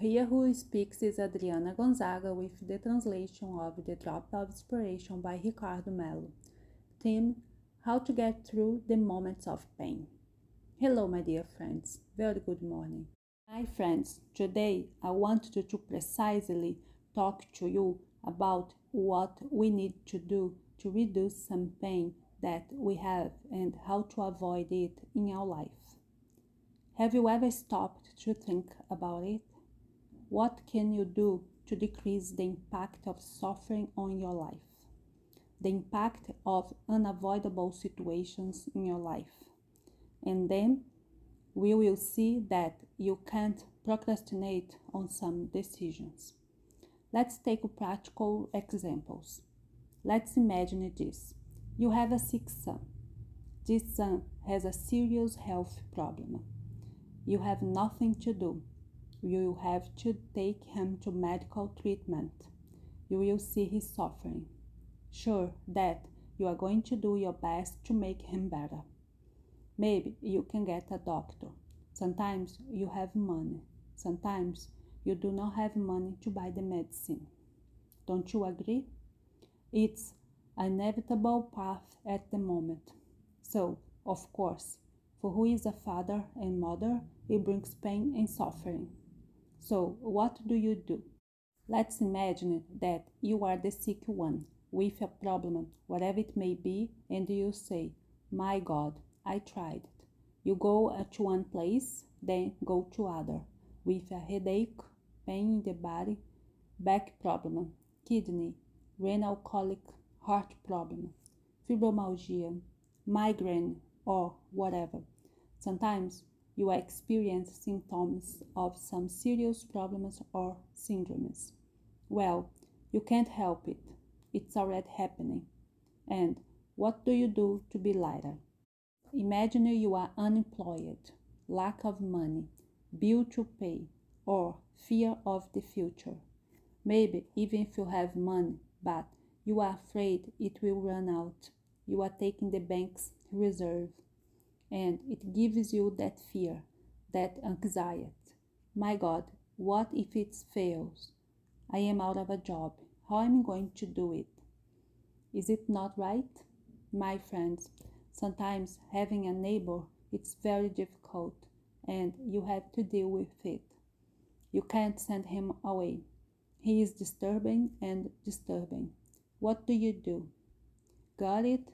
Here who speaks is Adriana Gonzaga with the translation of The Drop of Inspiration by Ricardo Mello. Theme How to Get Through the Moments of Pain. Hello, my dear friends. Very good morning. My friends, today I want to, to precisely talk to you about what we need to do to reduce some pain that we have and how to avoid it in our life. Have you ever stopped to think about it? What can you do to decrease the impact of suffering on your life? The impact of unavoidable situations in your life. And then we will see that you can't procrastinate on some decisions. Let's take practical examples. Let's imagine this. You have a sick son. This son has a serious health problem. You have nothing to do. You will have to take him to medical treatment. You will see his suffering. Sure that you are going to do your best to make him better. Maybe you can get a doctor. Sometimes you have money. Sometimes you do not have money to buy the medicine. Don't you agree? It's an inevitable path at the moment. So, of course, for who is a father and mother, it brings pain and suffering. So, what do you do? Let's imagine that you are the sick one with a problem, whatever it may be, and you say, My God, I tried it. You go to one place, then go to other, with a headache, pain in the body, back problem, kidney, renal colic, heart problem, fibromyalgia, migraine, or whatever. Sometimes you experience symptoms of some serious problems or syndromes. Well, you can't help it. It's already happening. And what do you do to be lighter? Imagine you are unemployed, lack of money, bill to pay, or fear of the future. Maybe even if you have money, but you are afraid it will run out. You are taking the bank's reserve and it gives you that fear, that anxiety. My God, what if it fails? I am out of a job. How am I going to do it? Is it not right? My friends, sometimes having a neighbor it's very difficult and you have to deal with it. You can't send him away. He is disturbing and disturbing. What do you do? Got it?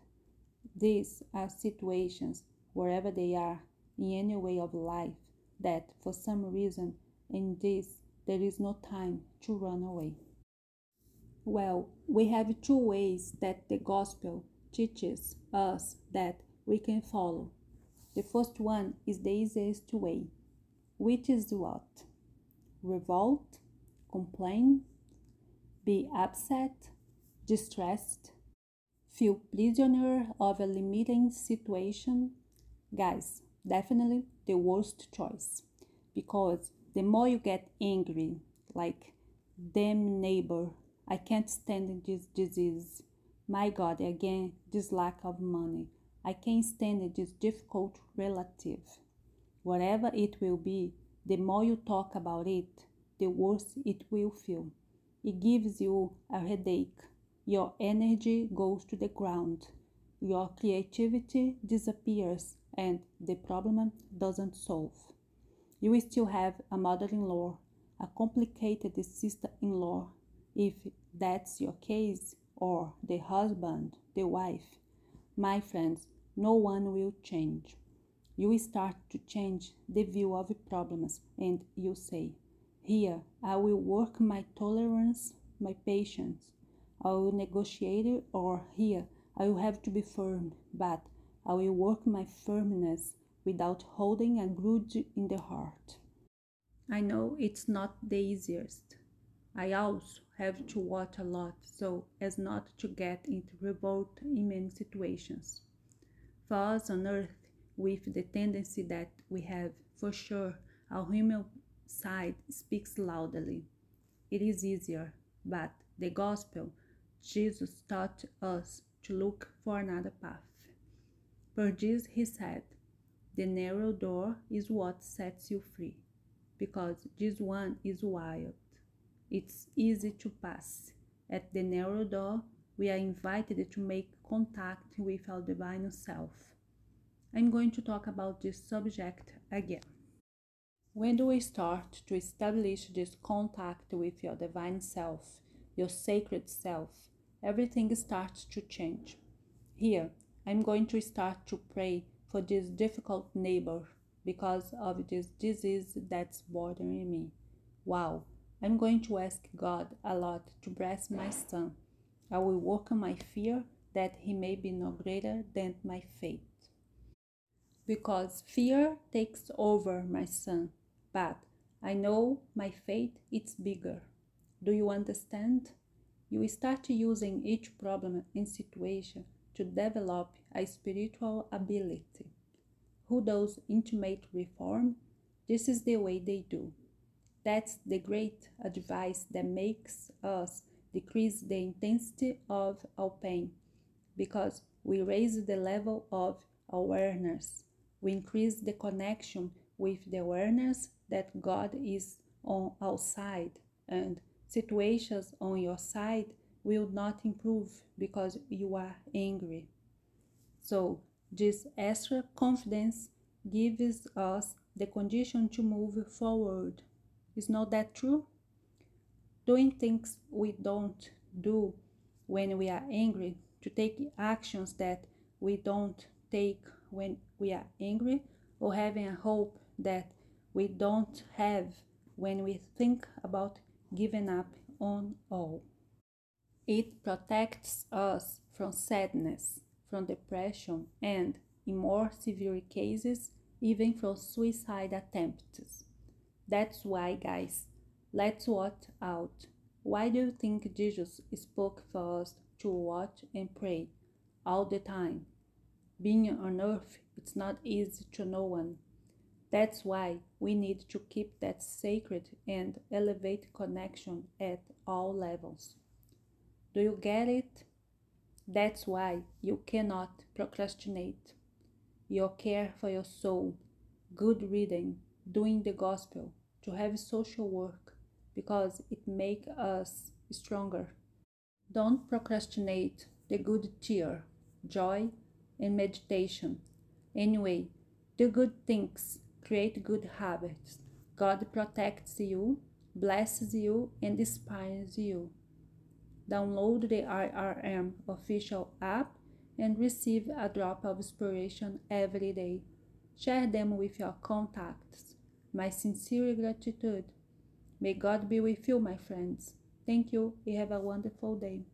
These are situations wherever they are, in any way of life, that for some reason in this there is no time to run away. Well, we have two ways that the gospel teaches us that we can follow. The first one is the easiest way, which is what? Revolt, complain, be upset, distressed, feel prisoner of a limiting situation, Guys, definitely the worst choice because the more you get angry, like, damn neighbor, I can't stand this disease. My God, again, this lack of money. I can't stand this difficult relative. Whatever it will be, the more you talk about it, the worse it will feel. It gives you a headache. Your energy goes to the ground. Your creativity disappears and the problem doesn't solve. You still have a mother in law, a complicated sister in law, if that's your case, or the husband, the wife. My friends, no one will change. You start to change the view of problems, and you say, Here, I will work my tolerance, my patience. I will negotiate, or here, I will have to be firm, but I will work my firmness without holding a grudge in the heart. I know it's not the easiest. I also have to watch a lot so as not to get into revolt in many situations. For us on earth, with the tendency that we have, for sure, our human side speaks loudly. It is easier, but the gospel, Jesus taught us to look for another path. This he said, The narrow door is what sets you free. because this one is wild. It's easy to pass. At the narrow door, we are invited to make contact with our divine self. I'm going to talk about this subject again. When do we start to establish this contact with your divine self, your sacred self? Everything starts to change. Here, I'm going to start to pray for this difficult neighbor because of this disease that's bothering me. Wow, I'm going to ask God a lot to bless my son. I will on my fear that he may be no greater than my faith. Because fear takes over my son, but I know my faith is bigger. Do you understand? You start using each problem and situation to develop a spiritual ability. Who does intimate reform? This is the way they do. That's the great advice that makes us decrease the intensity of our pain because we raise the level of awareness. We increase the connection with the awareness that God is on our side and situations on your side will not improve because you are angry. So, this extra confidence gives us the condition to move forward. Is not that true? Doing things we don't do when we are angry, to take actions that we don't take when we are angry, or having a hope that we don't have when we think about giving up on all. It protects us from sadness, from depression, and, in more severe cases, even from suicide attempts. That's why, guys, let's watch out. Why do you think Jesus spoke for us to watch and pray all the time? Being on earth, it's not easy to no one. That's why we need to keep that sacred and elevate connection at all levels. Do you get it? That's why you cannot procrastinate. Your care for your soul, good reading, doing the gospel, to have social work, because it makes us stronger. Don't procrastinate the good cheer, joy, and meditation. Anyway, do good things, create good habits. God protects you, blesses you, and inspires you. Download the IRM official app and receive a drop of inspiration every day. Share them with your contacts. My sincere gratitude. May God be with you, my friends. Thank you and have a wonderful day.